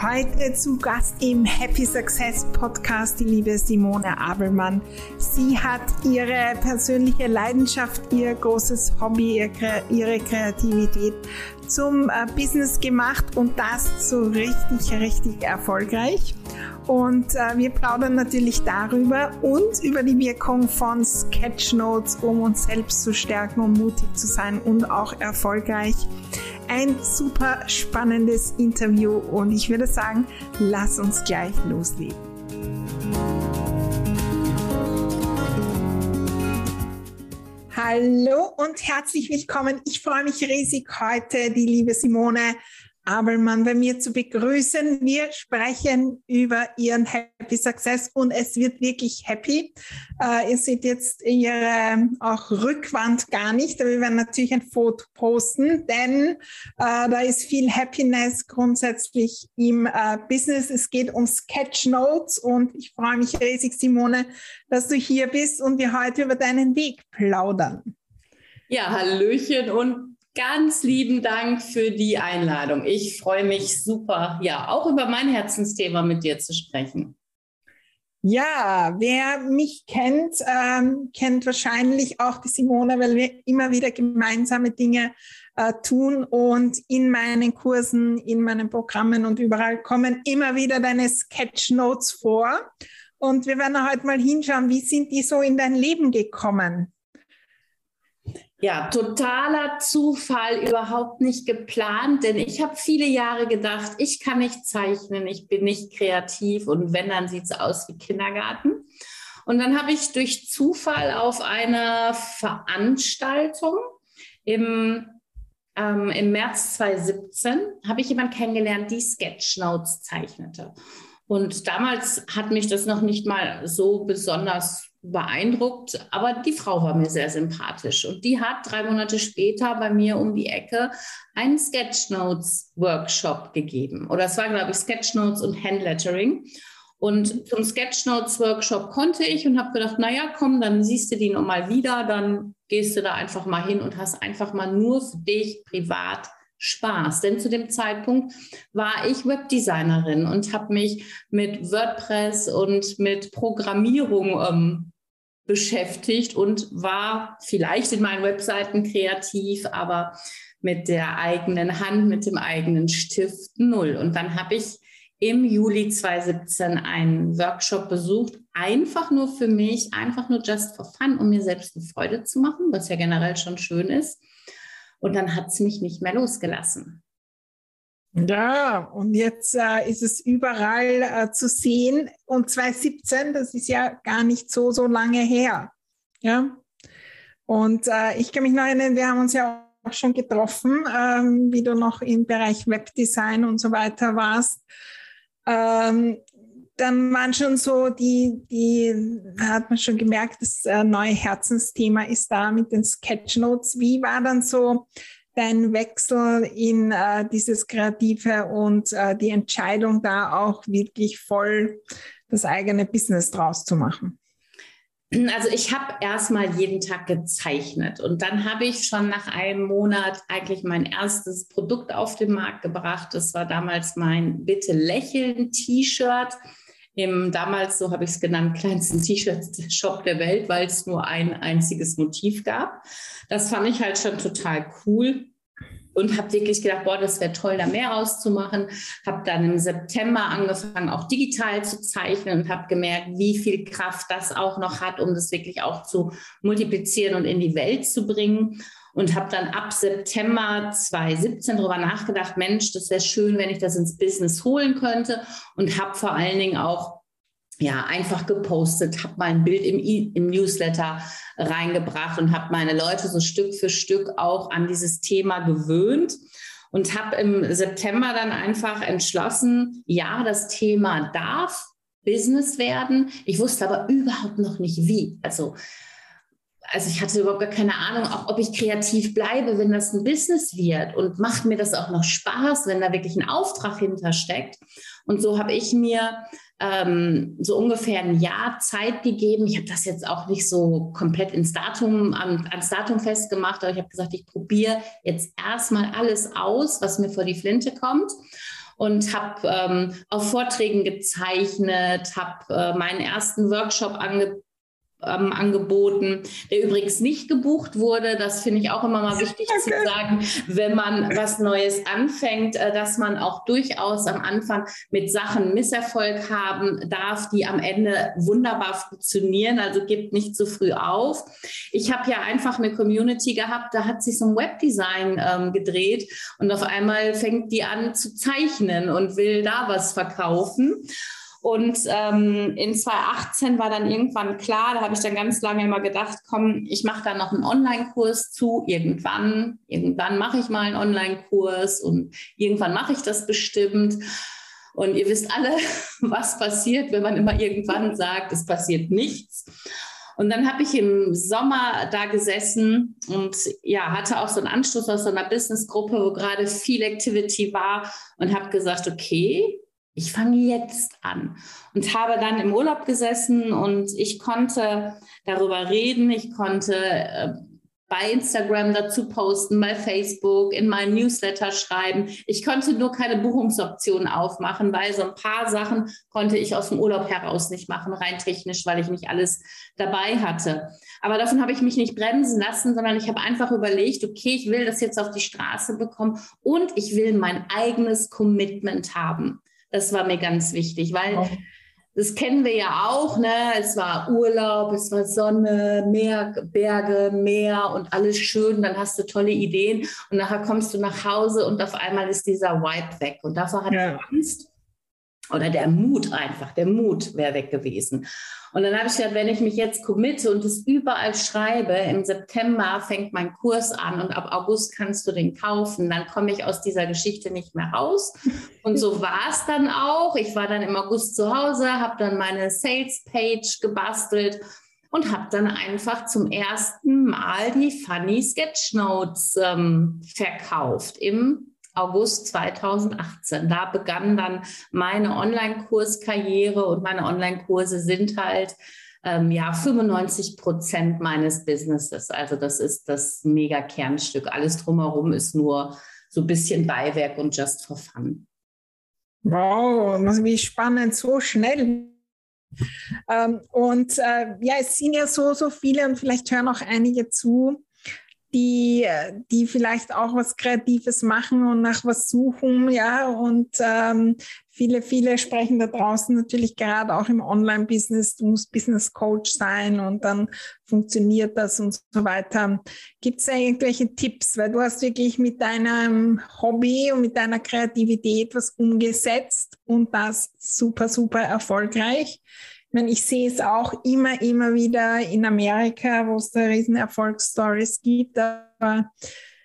Heute zu Gast im Happy Success Podcast die liebe Simone Abelmann. Sie hat ihre persönliche Leidenschaft, ihr großes Hobby, ihre Kreativität zum äh, Business gemacht und das so richtig, richtig erfolgreich. Und äh, wir plaudern natürlich darüber und über die Wirkung von Sketchnotes, um uns selbst zu stärken, um mutig zu sein und auch erfolgreich ein super spannendes Interview und ich würde sagen, lass uns gleich loslegen. Hallo und herzlich willkommen. Ich freue mich riesig heute, die liebe Simone Abelmann bei mir zu begrüßen. Wir sprechen über Ihren Happy Success und es wird wirklich happy. Äh, ihr seht jetzt Ihre auch Rückwand gar nicht, aber wir werden natürlich ein Foto posten, denn äh, da ist viel Happiness grundsätzlich im äh, Business. Es geht um Sketchnotes und ich freue mich riesig, Simone, dass du hier bist und wir heute über deinen Weg plaudern. Ja, Hallöchen und ganz lieben Dank für die Einladung. Ich freue mich super, ja, auch über mein Herzensthema mit dir zu sprechen. Ja, wer mich kennt, ähm, kennt wahrscheinlich auch die Simone, weil wir immer wieder gemeinsame Dinge äh, tun und in meinen Kursen, in meinen Programmen und überall kommen immer wieder deine Sketchnotes vor. Und wir werden heute mal hinschauen, wie sind die so in dein Leben gekommen? Ja, totaler Zufall, überhaupt nicht geplant, denn ich habe viele Jahre gedacht, ich kann nicht zeichnen, ich bin nicht kreativ und wenn, dann sieht es aus wie Kindergarten. Und dann habe ich durch Zufall auf einer Veranstaltung im, ähm, im März 2017, habe ich jemanden kennengelernt, die Sketchnotes zeichnete. Und damals hat mich das noch nicht mal so besonders beeindruckt, aber die Frau war mir sehr sympathisch und die hat drei Monate später bei mir um die Ecke einen Sketchnotes-Workshop gegeben. Oder es war, glaube ich, Sketchnotes und Handlettering. Und zum Sketchnotes-Workshop konnte ich und habe gedacht, naja, komm, dann siehst du die nochmal wieder, dann gehst du da einfach mal hin und hast einfach mal nur für dich privat Spaß. Denn zu dem Zeitpunkt war ich Webdesignerin und habe mich mit WordPress und mit Programmierung ähm, beschäftigt und war vielleicht in meinen Webseiten kreativ, aber mit der eigenen Hand, mit dem eigenen Stift null. Und dann habe ich im Juli 2017 einen Workshop besucht, einfach nur für mich, einfach nur just for fun, um mir selbst eine Freude zu machen, was ja generell schon schön ist. Und dann hat es mich nicht mehr losgelassen. Ja, und jetzt äh, ist es überall äh, zu sehen. Und 2017, das ist ja gar nicht so, so lange her. Ja. Und äh, ich kann mich noch erinnern, wir haben uns ja auch schon getroffen, ähm, wie du noch im Bereich Webdesign und so weiter warst. Ähm, dann waren schon so die, die hat man schon gemerkt, das äh, neue Herzensthema ist da mit den Sketchnotes. Wie war dann so dein Wechsel in äh, dieses Kreative und äh, die Entscheidung da auch wirklich voll das eigene Business draus zu machen? Also ich habe erstmal jeden Tag gezeichnet und dann habe ich schon nach einem Monat eigentlich mein erstes Produkt auf den Markt gebracht. Das war damals mein Bitte lächeln T-Shirt im damals, so habe ich es genannt, kleinsten T-Shirt-Shop der Welt, weil es nur ein einziges Motiv gab. Das fand ich halt schon total cool und habe wirklich gedacht, boah, das wäre toll, da mehr auszumachen. Habe dann im September angefangen, auch digital zu zeichnen und habe gemerkt, wie viel Kraft das auch noch hat, um das wirklich auch zu multiplizieren und in die Welt zu bringen. Und habe dann ab September 2017 darüber nachgedacht, Mensch, das wäre schön, wenn ich das ins Business holen könnte und habe vor allen Dingen auch ja, einfach gepostet, habe mein Bild im, im Newsletter reingebracht und habe meine Leute so Stück für Stück auch an dieses Thema gewöhnt und habe im September dann einfach entschlossen, ja, das Thema darf Business werden. Ich wusste aber überhaupt noch nicht wie. Also also ich hatte überhaupt gar keine Ahnung, auch ob ich kreativ bleibe, wenn das ein Business wird und macht mir das auch noch Spaß, wenn da wirklich ein Auftrag hintersteckt. Und so habe ich mir ähm, so ungefähr ein Jahr Zeit gegeben. Ich habe das jetzt auch nicht so komplett ins Datum, an, ans Datum festgemacht, aber ich habe gesagt, ich probiere jetzt erstmal alles aus, was mir vor die Flinte kommt und habe ähm, auf Vorträgen gezeichnet, habe äh, meinen ersten Workshop angeboten ähm, angeboten, der übrigens nicht gebucht wurde. Das finde ich auch immer mal wichtig zu sagen, wenn man was Neues anfängt, äh, dass man auch durchaus am Anfang mit Sachen Misserfolg haben darf, die am Ende wunderbar funktionieren. Also gibt nicht zu früh auf. Ich habe ja einfach eine Community gehabt, da hat sich so ein Webdesign ähm, gedreht und auf einmal fängt die an zu zeichnen und will da was verkaufen. Und ähm, in 2018 war dann irgendwann klar, da habe ich dann ganz lange immer gedacht, komm, ich mache da noch einen Online-Kurs zu, irgendwann, irgendwann mache ich mal einen Online-Kurs und irgendwann mache ich das bestimmt. Und ihr wisst alle, was passiert, wenn man immer irgendwann sagt, es passiert nichts. Und dann habe ich im Sommer da gesessen und ja, hatte auch so einen Anschluss aus so einer Businessgruppe, wo gerade viel Activity war und habe gesagt, okay, ich fange jetzt an und habe dann im Urlaub gesessen und ich konnte darüber reden, ich konnte äh, bei Instagram dazu posten, bei Facebook, in meinen Newsletter schreiben. Ich konnte nur keine Buchungsoptionen aufmachen, weil so ein paar Sachen konnte ich aus dem Urlaub heraus nicht machen, rein technisch, weil ich nicht alles dabei hatte. Aber davon habe ich mich nicht bremsen lassen, sondern ich habe einfach überlegt, okay, ich will das jetzt auf die Straße bekommen und ich will mein eigenes Commitment haben. Das war mir ganz wichtig, weil oh. das kennen wir ja auch. Ne? Es war Urlaub, es war Sonne, Meer, Berge, Meer und alles schön. Dann hast du tolle Ideen und nachher kommst du nach Hause und auf einmal ist dieser Vibe weg. Und davor hatte ja. ich Angst oder der Mut einfach, der Mut wäre weg gewesen. Und dann habe ich gedacht, wenn ich mich jetzt committe und es überall schreibe, im September fängt mein Kurs an und ab August kannst du den kaufen, dann komme ich aus dieser Geschichte nicht mehr raus. Und so war es dann auch. Ich war dann im August zu Hause, habe dann meine Sales-Page gebastelt und habe dann einfach zum ersten Mal die Funny Sketchnotes ähm, verkauft im August 2018. Da begann dann meine Online-Kurskarriere und meine Online-Kurse sind halt ähm, ja 95 Prozent meines Businesses. Also das ist das mega Kernstück. Alles drumherum ist nur so ein bisschen Beiwerk und just for fun. Wow, wie spannend, so schnell. Ähm, und äh, ja, es sind ja so, so viele und vielleicht hören auch einige zu, die, die vielleicht auch was Kreatives machen und nach was suchen, ja. Und ähm, viele, viele sprechen da draußen natürlich gerade auch im Online-Business, du musst Business Coach sein und dann funktioniert das und so weiter. Gibt es da irgendwelche Tipps? Weil du hast wirklich mit deinem Hobby und mit deiner Kreativität was umgesetzt und das super, super erfolgreich. Ich meine, ich sehe es auch immer, immer wieder in Amerika, wo es da riesen Erfolgsstories gibt, aber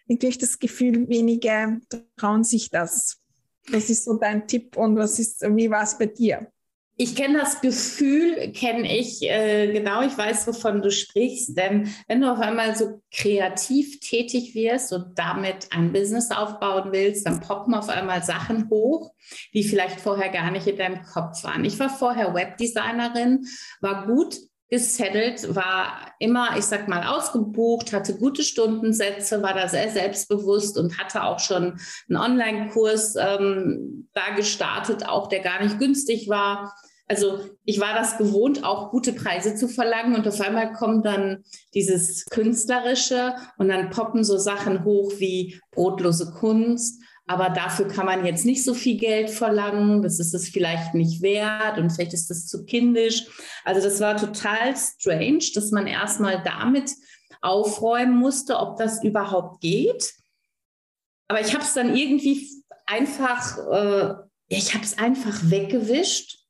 wirklich das Gefühl, wenige trauen sich das. Was ist so dein Tipp und was ist, wie war es bei dir? Ich kenne das Gefühl, kenne ich äh, genau, ich weiß, wovon du sprichst, denn wenn du auf einmal so kreativ tätig wirst und damit ein Business aufbauen willst, dann poppen auf einmal Sachen hoch, die vielleicht vorher gar nicht in deinem Kopf waren. Ich war vorher Webdesignerin, war gut gesettelt, war immer, ich sag mal, ausgebucht, hatte gute Stundensätze, war da sehr selbstbewusst und hatte auch schon einen Online-Kurs ähm, da gestartet, auch der gar nicht günstig war. Also ich war das gewohnt, auch gute Preise zu verlangen und auf einmal kommt dann dieses Künstlerische und dann poppen so Sachen hoch wie brotlose Kunst aber dafür kann man jetzt nicht so viel Geld verlangen, das ist es vielleicht nicht wert und vielleicht ist das zu kindisch. Also das war total strange, dass man erstmal damit aufräumen musste, ob das überhaupt geht. Aber ich habe es dann irgendwie einfach, äh, ich habe es einfach weggewischt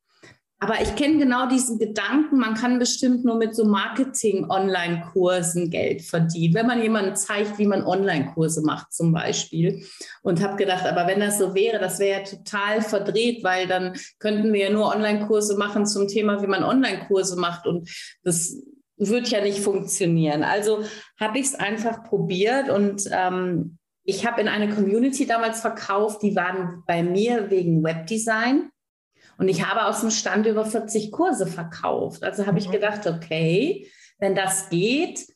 aber ich kenne genau diesen Gedanken, man kann bestimmt nur mit so Marketing-Online-Kursen Geld verdienen. Wenn man jemandem zeigt, wie man Online-Kurse macht zum Beispiel. Und habe gedacht, aber wenn das so wäre, das wäre ja total verdreht, weil dann könnten wir ja nur Online-Kurse machen zum Thema, wie man Online-Kurse macht. Und das wird ja nicht funktionieren. Also habe ich es einfach probiert und ähm, ich habe in eine Community damals verkauft, die waren bei mir wegen Webdesign. Und ich habe aus dem Stand über 40 Kurse verkauft. Also habe mhm. ich gedacht, okay, wenn das geht,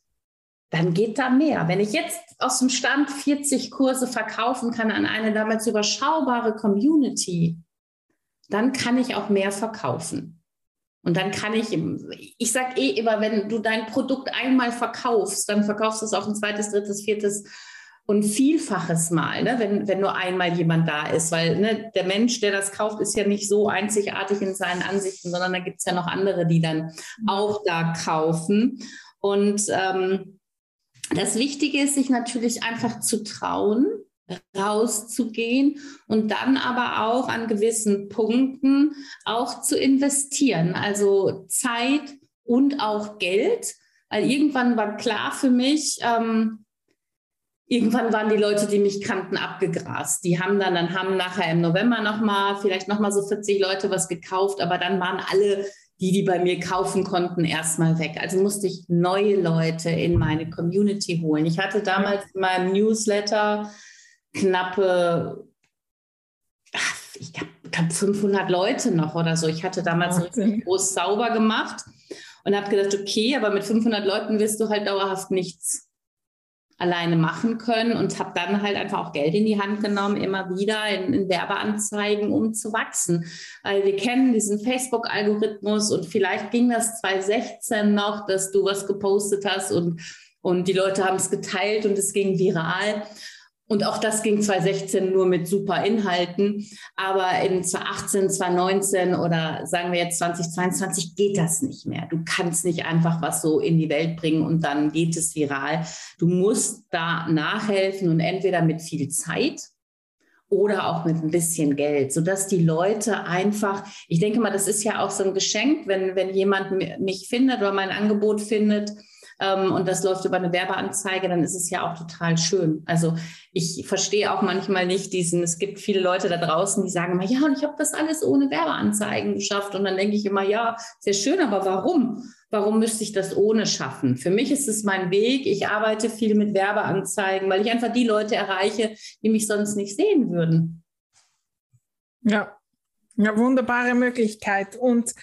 dann geht da mehr. Wenn ich jetzt aus dem Stand 40 Kurse verkaufen kann an eine damals überschaubare Community, dann kann ich auch mehr verkaufen. Und dann kann ich, ich sage eh immer, wenn du dein Produkt einmal verkaufst, dann verkaufst du es auch ein zweites, drittes, viertes und Vielfaches mal, ne, wenn, wenn nur einmal jemand da ist, weil ne, der Mensch, der das kauft, ist ja nicht so einzigartig in seinen Ansichten, sondern da gibt es ja noch andere, die dann mhm. auch da kaufen. Und ähm, das Wichtige ist, sich natürlich einfach zu trauen, rauszugehen und dann aber auch an gewissen Punkten auch zu investieren, also Zeit und auch Geld. Weil irgendwann war klar für mich, ähm, irgendwann waren die Leute, die mich kannten, abgegrast. Die haben dann, dann haben nachher im November nochmal, vielleicht nochmal so 40 Leute was gekauft, aber dann waren alle, die, die bei mir kaufen konnten, erstmal weg. Also musste ich neue Leute in meine Community holen. Ich hatte damals in meinem Newsletter knappe, ich glaube, 500 Leute noch oder so. Ich hatte damals richtig groß sauber gemacht und habe gedacht, okay, aber mit 500 Leuten wirst du halt dauerhaft nichts alleine machen können und habe dann halt einfach auch Geld in die Hand genommen, immer wieder in, in Werbeanzeigen, um zu wachsen. Weil wir kennen diesen Facebook-Algorithmus und vielleicht ging das 2016 noch, dass du was gepostet hast und, und die Leute haben es geteilt und es ging viral. Und auch das ging 2016 nur mit super Inhalten. Aber in 2018, 2019 oder sagen wir jetzt 2022 geht das nicht mehr. Du kannst nicht einfach was so in die Welt bringen und dann geht es viral. Du musst da nachhelfen und entweder mit viel Zeit oder auch mit ein bisschen Geld, sodass die Leute einfach, ich denke mal, das ist ja auch so ein Geschenk, wenn, wenn jemand mich findet oder mein Angebot findet, ähm, und das läuft über eine Werbeanzeige, dann ist es ja auch total schön. Also ich verstehe auch manchmal nicht diesen, es gibt viele Leute da draußen, die sagen immer, ja, und ich habe das alles ohne Werbeanzeigen geschafft. Und dann denke ich immer, ja, sehr schön, aber warum? Warum müsste ich das ohne schaffen? Für mich ist es mein Weg. Ich arbeite viel mit Werbeanzeigen, weil ich einfach die Leute erreiche, die mich sonst nicht sehen würden. Ja, ja, wunderbare Möglichkeit. Und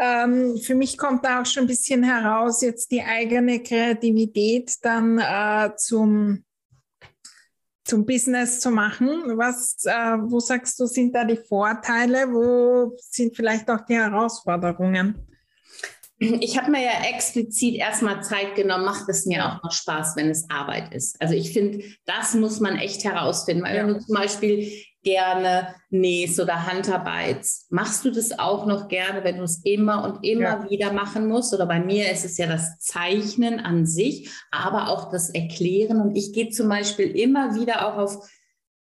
ähm, für mich kommt da auch schon ein bisschen heraus, jetzt die eigene Kreativität dann äh, zum, zum Business zu machen. Was, äh, wo sagst du, sind da die Vorteile? Wo sind vielleicht auch die Herausforderungen? Ich habe mir ja explizit erstmal Zeit genommen, macht es mir auch noch Spaß, wenn es Arbeit ist. Also ich finde, das muss man echt herausfinden. Weil ja. wenn du zum Beispiel gerne nähst oder handarbeitst. Machst du das auch noch gerne, wenn du es immer und immer ja. wieder machen musst? Oder bei mir ist es ja das Zeichnen an sich, aber auch das Erklären. Und ich gehe zum Beispiel immer wieder auch auf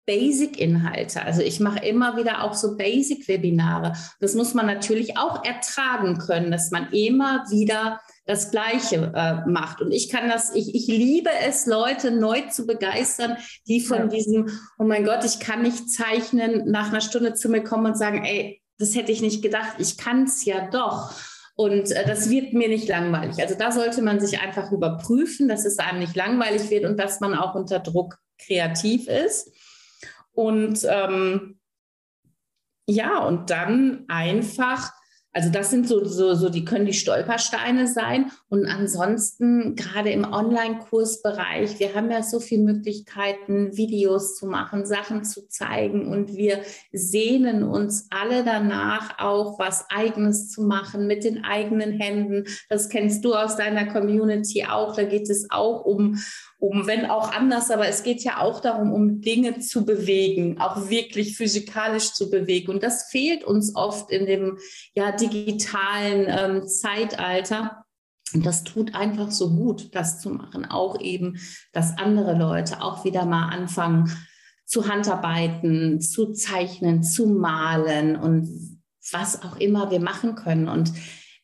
Basic-Inhalte. Also ich mache immer wieder auch so Basic-Webinare. Das muss man natürlich auch ertragen können, dass man immer wieder das Gleiche äh, macht. Und ich kann das, ich, ich liebe es, Leute neu zu begeistern, die von ja. diesem, oh mein Gott, ich kann nicht zeichnen, nach einer Stunde zu mir kommen und sagen, ey, das hätte ich nicht gedacht, ich kann es ja doch. Und äh, das wird mir nicht langweilig. Also da sollte man sich einfach überprüfen, dass es einem nicht langweilig wird und dass man auch unter Druck kreativ ist. Und ähm, ja, und dann einfach also das sind so, so, so, die können die Stolpersteine sein. Und ansonsten, gerade im Online-Kursbereich, wir haben ja so viele Möglichkeiten, Videos zu machen, Sachen zu zeigen. Und wir sehnen uns alle danach, auch was Eigenes zu machen mit den eigenen Händen. Das kennst du aus deiner Community auch. Da geht es auch um, um, wenn auch anders, aber es geht ja auch darum, um Dinge zu bewegen, auch wirklich physikalisch zu bewegen. Und das fehlt uns oft in dem ja, digitalen ähm, Zeitalter. Und das tut einfach so gut, das zu machen. Auch eben, dass andere Leute auch wieder mal anfangen zu Handarbeiten, zu zeichnen, zu malen und was auch immer wir machen können. Und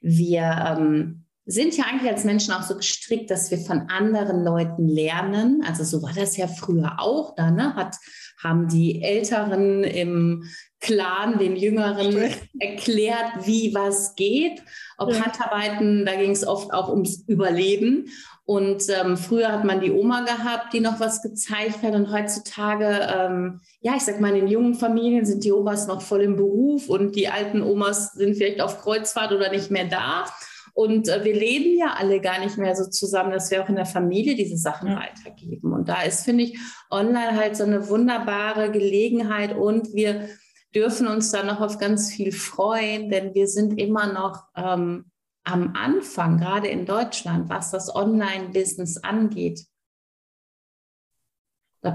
wir ähm, sind ja eigentlich als Menschen auch so gestrickt, dass wir von anderen Leuten lernen. Also so war das ja früher auch. Da ne? Hat, haben die Älteren im Clan den Jüngeren erklärt, wie was geht. Ob ja. Handarbeiten, da ging es oft auch ums Überleben. Und ähm, früher hat man die Oma gehabt, die noch was gezeigt hat. Und heutzutage, ähm, ja, ich sag mal, in den jungen Familien sind die Omas noch voll im Beruf und die alten Omas sind vielleicht auf Kreuzfahrt oder nicht mehr da. Und äh, wir leben ja alle gar nicht mehr so zusammen, dass wir auch in der Familie diese Sachen ja. weitergeben. Und da ist, finde ich, online halt so eine wunderbare Gelegenheit und wir dürfen uns da noch auf ganz viel freuen, denn wir sind immer noch ähm, am Anfang, gerade in Deutschland, was das Online-Business angeht.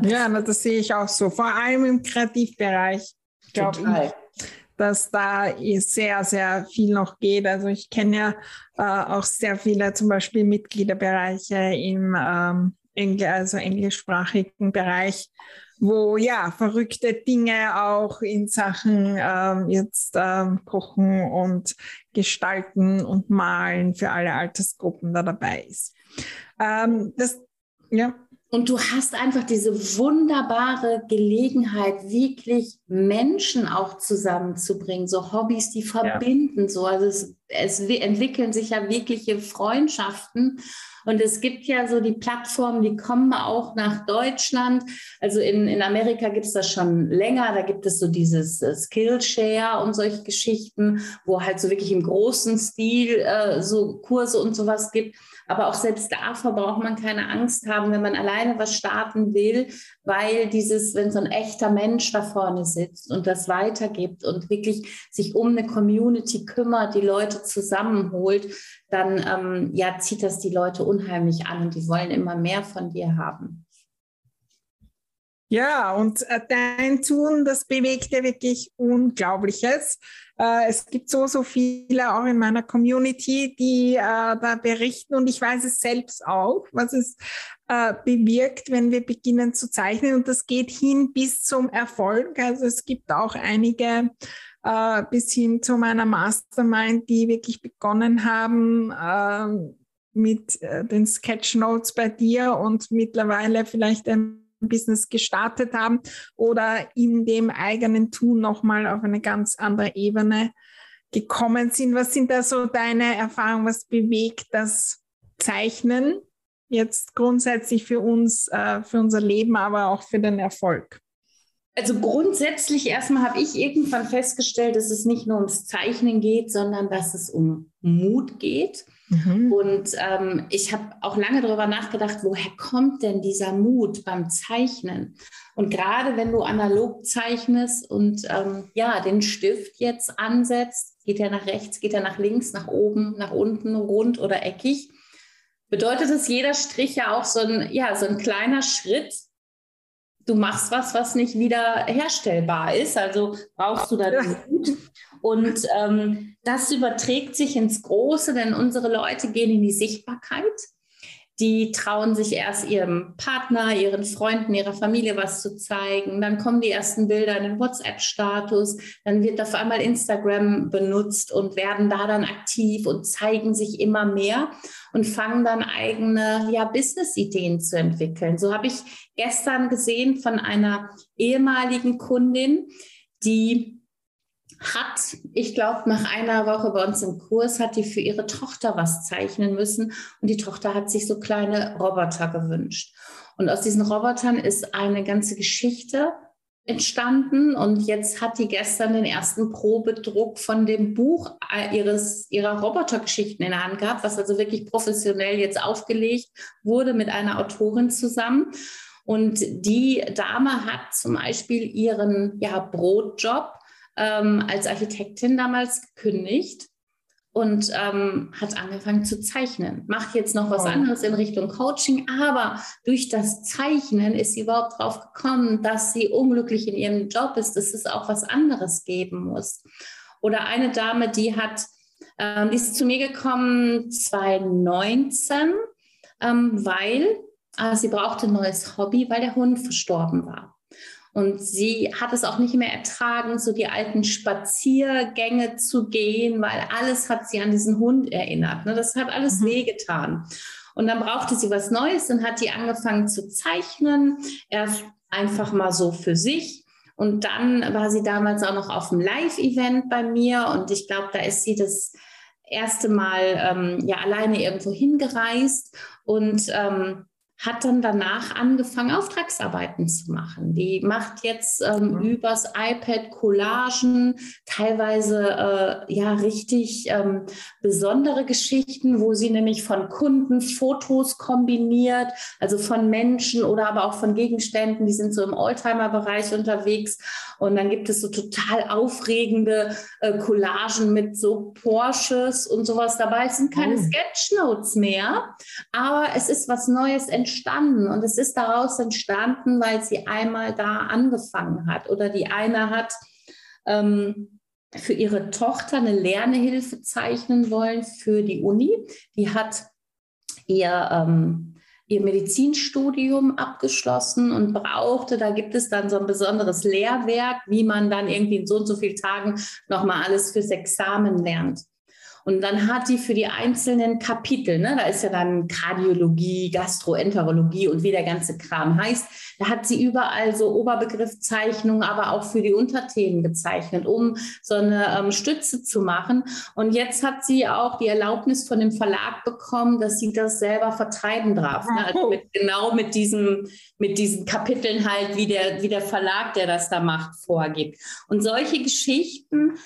Ja, das sehe ich auch so, vor allem im Kreativbereich, glaube ich, dass da sehr, sehr viel noch geht. Also ich kenne ja äh, auch sehr viele zum Beispiel Mitgliederbereiche im ähm, Engl also englischsprachigen Bereich, wo ja verrückte Dinge auch in Sachen ähm, jetzt ähm, Kochen und Gestalten und Malen für alle Altersgruppen da dabei ist. Ähm, das, ja. Und du hast einfach diese wunderbare Gelegenheit, wirklich Menschen auch zusammenzubringen, so Hobbys, die verbinden, ja. so. Also es, es entwickeln sich ja wirkliche Freundschaften. Und es gibt ja so die Plattformen, die kommen auch nach Deutschland. Also in, in Amerika gibt es das schon länger. Da gibt es so dieses äh, Skillshare und solche Geschichten, wo halt so wirklich im großen Stil äh, so Kurse und sowas gibt. Aber auch selbst davor braucht man keine Angst haben, wenn man alleine was starten will, weil dieses, wenn so ein echter Mensch da vorne sitzt und das weitergibt und wirklich sich um eine Community kümmert, die Leute zusammenholt, dann ähm, ja, zieht das die Leute unheimlich an und die wollen immer mehr von dir haben. Ja, und äh, dein Tun, das bewegt ja wirklich Unglaubliches. Äh, es gibt so, so viele auch in meiner Community, die äh, da berichten und ich weiß es selbst auch, was es äh, bewirkt, wenn wir beginnen zu zeichnen und das geht hin bis zum Erfolg. Also es gibt auch einige äh, bis hin zu meiner Mastermind, die wirklich begonnen haben, äh, mit äh, den Sketchnotes bei dir und mittlerweile vielleicht ein Business gestartet haben oder in dem eigenen Tun nochmal auf eine ganz andere Ebene gekommen sind. Was sind da so deine Erfahrungen? Was bewegt das Zeichnen jetzt grundsätzlich für uns, äh, für unser Leben, aber auch für den Erfolg? Also grundsätzlich erstmal habe ich irgendwann festgestellt, dass es nicht nur ums Zeichnen geht, sondern dass es um Mut geht. Mhm. Und ähm, ich habe auch lange darüber nachgedacht, woher kommt denn dieser Mut beim Zeichnen? Und gerade wenn du analog zeichnest und ähm, ja, den Stift jetzt ansetzt, geht er nach rechts, geht er nach links, nach oben, nach unten, rund oder eckig, bedeutet es jeder Strich ja auch so ein, ja, so ein kleiner Schritt du machst was, was nicht wieder herstellbar ist. Also brauchst du da den Mut. Und ähm, das überträgt sich ins Große, denn unsere Leute gehen in die Sichtbarkeit. Die trauen sich erst ihrem Partner, ihren Freunden, ihrer Familie was zu zeigen. Dann kommen die ersten Bilder in den WhatsApp-Status. Dann wird auf einmal Instagram benutzt und werden da dann aktiv und zeigen sich immer mehr und fangen dann eigene ja, Business-Ideen zu entwickeln. So habe ich gestern gesehen von einer ehemaligen Kundin, die hat, ich glaube, nach einer Woche bei uns im Kurs, hat die für ihre Tochter was zeichnen müssen und die Tochter hat sich so kleine Roboter gewünscht. Und aus diesen Robotern ist eine ganze Geschichte entstanden und jetzt hat die gestern den ersten Probedruck von dem Buch äh, ihres, ihrer Robotergeschichten in der Hand gehabt, was also wirklich professionell jetzt aufgelegt wurde mit einer Autorin zusammen. Und die Dame hat zum Beispiel ihren ja, Brotjob ähm, als Architektin damals gekündigt und ähm, hat angefangen zu zeichnen. Macht jetzt noch was anderes in Richtung Coaching, aber durch das Zeichnen ist sie überhaupt drauf gekommen, dass sie unglücklich in ihrem Job ist, dass es auch was anderes geben muss. Oder eine Dame, die hat Ähm, die ist zu mir gekommen 2019, ähm, weil äh, sie brauchte ein neues Hobby, weil der Hund verstorben war. Und sie hat es auch nicht mehr ertragen, so die alten Spaziergänge zu gehen, weil alles hat sie an diesen Hund erinnert. Ne? Das hat alles mhm. wehgetan. Und dann brauchte sie was Neues und hat die angefangen zu zeichnen. Erst einfach mal so für sich. Und dann war sie damals auch noch auf einem Live-Event bei mir. Und ich glaube, da ist sie das erste Mal ähm, ja alleine irgendwo hingereist. Und ähm, hat dann danach angefangen, Auftragsarbeiten zu machen. Die macht jetzt ähm, mhm. übers iPad Collagen, teilweise äh, ja richtig ähm, besondere Geschichten, wo sie nämlich von Kunden Fotos kombiniert, also von Menschen oder aber auch von Gegenständen, die sind so im Oldtimer-Bereich unterwegs. Und dann gibt es so total aufregende äh, Collagen mit so Porsches und sowas dabei. Es sind keine oh. Sketchnotes mehr, aber es ist was Neues entstanden entstanden und es ist daraus entstanden, weil sie einmal da angefangen hat oder die eine hat ähm, für ihre Tochter eine Lernhilfe zeichnen wollen für die Uni. Die hat ihr ähm, ihr Medizinstudium abgeschlossen und brauchte, da gibt es dann so ein besonderes Lehrwerk, wie man dann irgendwie in so und so vielen Tagen nochmal alles fürs Examen lernt. Und dann hat die für die einzelnen Kapitel, ne, da ist ja dann Kardiologie, Gastroenterologie und wie der ganze Kram heißt, da hat sie überall so Oberbegriffzeichnungen, aber auch für die Unterthemen gezeichnet, um so eine ähm, Stütze zu machen. Und jetzt hat sie auch die Erlaubnis von dem Verlag bekommen, dass sie das selber vertreiben darf. Ne? Also mit, genau mit diesem, mit diesen Kapiteln halt, wie der, wie der Verlag, der das da macht, vorgibt. Und solche Geschichten,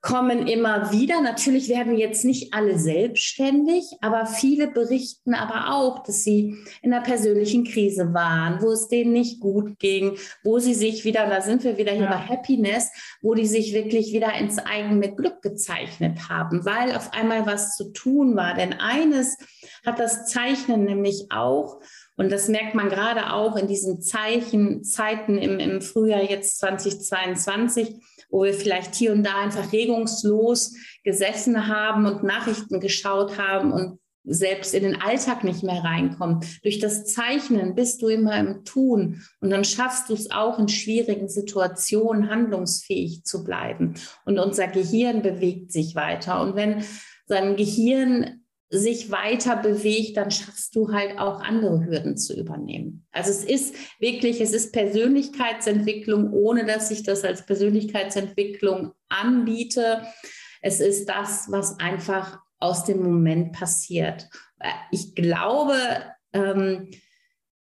kommen immer wieder. Natürlich werden jetzt nicht alle selbstständig, aber viele berichten aber auch, dass sie in einer persönlichen Krise waren, wo es denen nicht gut ging, wo sie sich wieder, da sind wir wieder hier ja. bei Happiness, wo die sich wirklich wieder ins eigene Glück gezeichnet haben, weil auf einmal was zu tun war. Denn eines hat das Zeichnen nämlich auch und das merkt man gerade auch in diesen Zeichen, Zeiten im, im Frühjahr jetzt 2022, wo wir vielleicht hier und da einfach regungslos gesessen haben und Nachrichten geschaut haben und selbst in den Alltag nicht mehr reinkommen. Durch das Zeichnen bist du immer im Tun und dann schaffst du es auch in schwierigen Situationen handlungsfähig zu bleiben. Und unser Gehirn bewegt sich weiter. Und wenn sein Gehirn sich weiter bewegt, dann schaffst du halt auch andere Hürden zu übernehmen. Also es ist wirklich, es ist Persönlichkeitsentwicklung, ohne dass ich das als Persönlichkeitsentwicklung anbiete. Es ist das, was einfach aus dem Moment passiert. Ich glaube, ähm,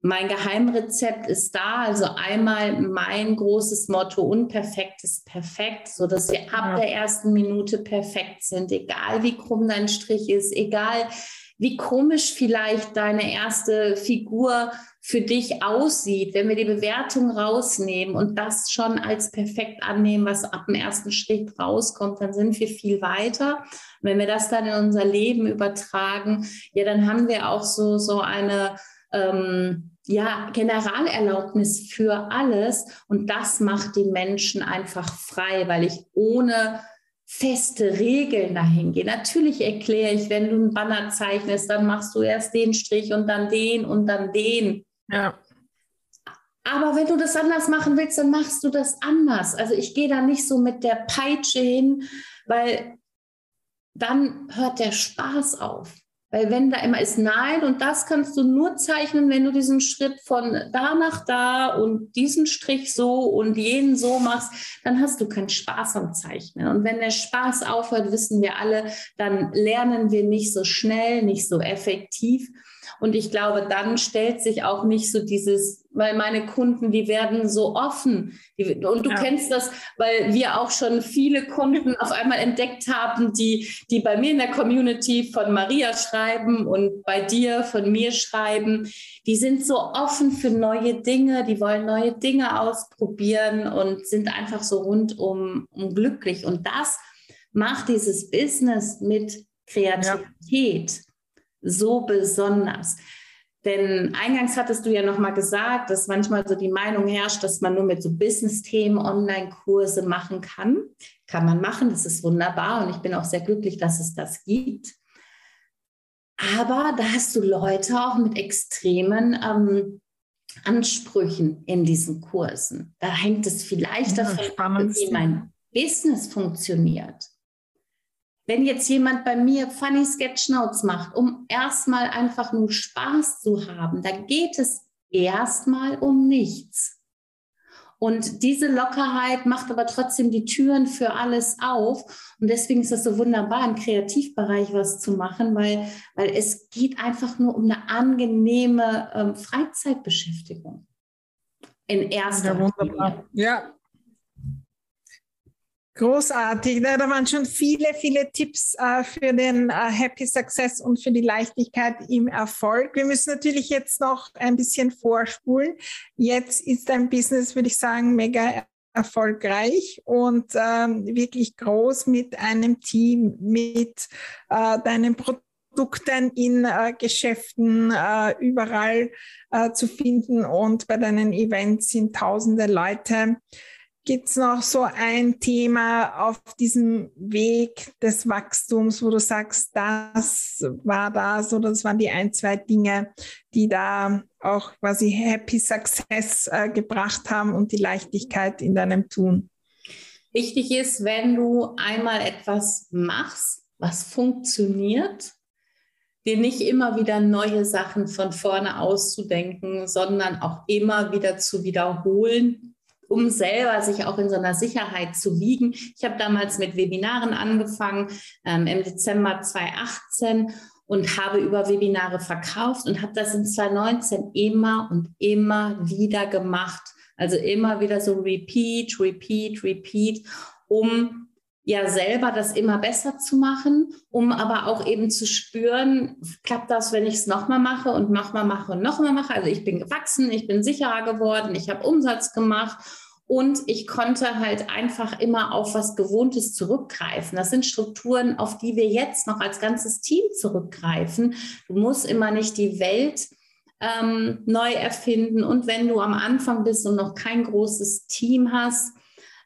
mein Geheimrezept ist da. Also einmal mein großes Motto, unperfekt ist perfekt, so dass wir ab der ersten Minute perfekt sind, egal wie krumm dein Strich ist, egal wie komisch vielleicht deine erste Figur für dich aussieht, wenn wir die Bewertung rausnehmen und das schon als perfekt annehmen, was ab dem ersten Schritt rauskommt, dann sind wir viel weiter. Und wenn wir das dann in unser Leben übertragen, ja, dann haben wir auch so, so eine, ähm, ja, Generalerlaubnis für alles. Und das macht die Menschen einfach frei, weil ich ohne feste Regeln dahin gehe. Natürlich erkläre ich, wenn du einen Banner zeichnest, dann machst du erst den Strich und dann den und dann den. Ja. Aber wenn du das anders machen willst, dann machst du das anders. Also ich gehe da nicht so mit der Peitsche hin, weil dann hört der Spaß auf. Weil wenn da immer ist Nein und das kannst du nur zeichnen, wenn du diesen Schritt von da nach da und diesen Strich so und jenen so machst, dann hast du keinen Spaß am Zeichnen. Und wenn der Spaß aufhört, wissen wir alle, dann lernen wir nicht so schnell, nicht so effektiv. Und ich glaube, dann stellt sich auch nicht so dieses, weil meine Kunden, die werden so offen. und du ja. kennst das, weil wir auch schon viele Kunden auf einmal entdeckt haben, die, die bei mir in der Community von Maria schreiben und bei dir von mir schreiben. Die sind so offen für neue Dinge, die wollen neue Dinge ausprobieren und sind einfach so rundum um glücklich. Und das macht dieses Business mit Kreativität. Ja so besonders. Denn eingangs hattest du ja noch mal gesagt, dass manchmal so die Meinung herrscht, dass man nur mit so Business-Themen Online-Kurse machen kann. Kann man machen, das ist wunderbar und ich bin auch sehr glücklich, dass es das gibt. Aber da hast du Leute auch mit extremen ähm, Ansprüchen in diesen Kursen. Da hängt es vielleicht ja, davon ab, wie mein Business funktioniert. Wenn jetzt jemand bei mir Funny Sketchnotes macht, um erstmal einfach nur Spaß zu haben, da geht es erstmal um nichts. Und diese Lockerheit macht aber trotzdem die Türen für alles auf. Und deswegen ist das so wunderbar, im Kreativbereich was zu machen, weil, weil es geht einfach nur um eine angenehme ähm, Freizeitbeschäftigung. In erster ja, Linie. Ja, Großartig. Da waren schon viele, viele Tipps äh, für den äh, Happy Success und für die Leichtigkeit im Erfolg. Wir müssen natürlich jetzt noch ein bisschen vorspulen. Jetzt ist dein Business, würde ich sagen, mega erfolgreich und ähm, wirklich groß mit einem Team, mit äh, deinen Produkten in äh, Geschäften äh, überall äh, zu finden und bei deinen Events sind tausende Leute Gibt es noch so ein Thema auf diesem Weg des Wachstums, wo du sagst, das war das oder das waren die ein, zwei Dinge, die da auch quasi Happy Success äh, gebracht haben und die Leichtigkeit in deinem Tun? Wichtig ist, wenn du einmal etwas machst, was funktioniert, dir nicht immer wieder neue Sachen von vorne auszudenken, sondern auch immer wieder zu wiederholen, um selber sich auch in so einer Sicherheit zu wiegen. Ich habe damals mit Webinaren angefangen ähm, im Dezember 2018 und habe über Webinare verkauft und habe das in 2019 immer und immer wieder gemacht. Also immer wieder so repeat, repeat, repeat, um ja selber das immer besser zu machen, um aber auch eben zu spüren, klappt das, wenn ich es nochmal mache und nochmal mache und nochmal mache. Also ich bin gewachsen, ich bin sicherer geworden, ich habe Umsatz gemacht und ich konnte halt einfach immer auf was Gewohntes zurückgreifen. Das sind Strukturen, auf die wir jetzt noch als ganzes Team zurückgreifen. Du musst immer nicht die Welt ähm, neu erfinden. Und wenn du am Anfang bist und noch kein großes Team hast,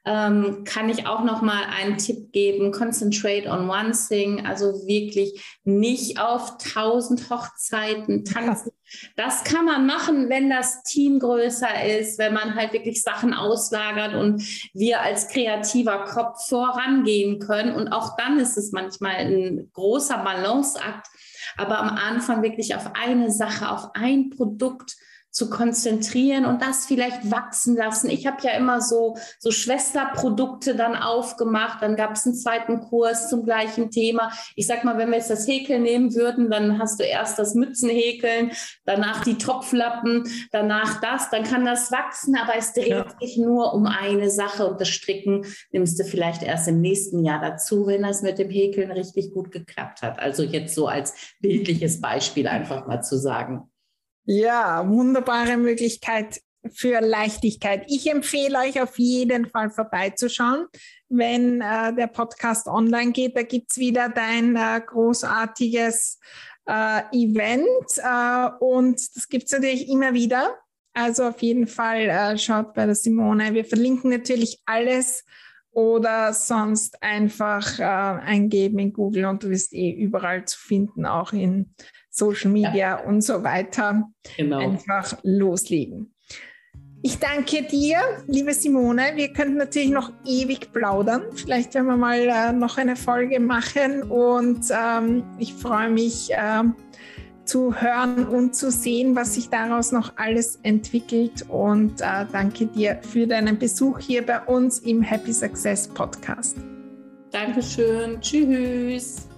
ähm, kann ich auch noch mal einen Tipp geben. Concentrate on one thing, also wirklich nicht auf tausend Hochzeiten tanzen. Das kann man machen, wenn das Team größer ist, wenn man halt wirklich Sachen auslagert und wir als kreativer Kopf vorangehen können. Und auch dann ist es manchmal ein großer Balanceakt, aber am Anfang wirklich auf eine Sache, auf ein Produkt zu konzentrieren und das vielleicht wachsen lassen. Ich habe ja immer so, so Schwesterprodukte dann aufgemacht. Dann gab es einen zweiten Kurs zum gleichen Thema. Ich sag mal, wenn wir jetzt das Häkeln nehmen würden, dann hast du erst das Mützenhäkeln, danach die Topflappen, danach das. Dann kann das wachsen, aber es dreht ja. sich nur um eine Sache und das Stricken nimmst du vielleicht erst im nächsten Jahr dazu, wenn das mit dem Häkeln richtig gut geklappt hat. Also jetzt so als bildliches Beispiel einfach mal zu sagen. Ja, wunderbare Möglichkeit für Leichtigkeit. Ich empfehle euch auf jeden Fall vorbeizuschauen, wenn äh, der Podcast online geht. Da gibt's wieder dein äh, großartiges äh, Event äh, und das gibt's natürlich immer wieder. Also auf jeden Fall äh, schaut bei der Simone. Wir verlinken natürlich alles oder sonst einfach äh, eingeben in Google und du wirst eh überall zu finden, auch in Social Media ja. und so weiter. Genau. Einfach loslegen. Ich danke dir, liebe Simone. Wir könnten natürlich noch ewig plaudern. Vielleicht werden wir mal äh, noch eine Folge machen. Und ähm, ich freue mich äh, zu hören und zu sehen, was sich daraus noch alles entwickelt. Und äh, danke dir für deinen Besuch hier bei uns im Happy Success Podcast. Dankeschön. Tschüss.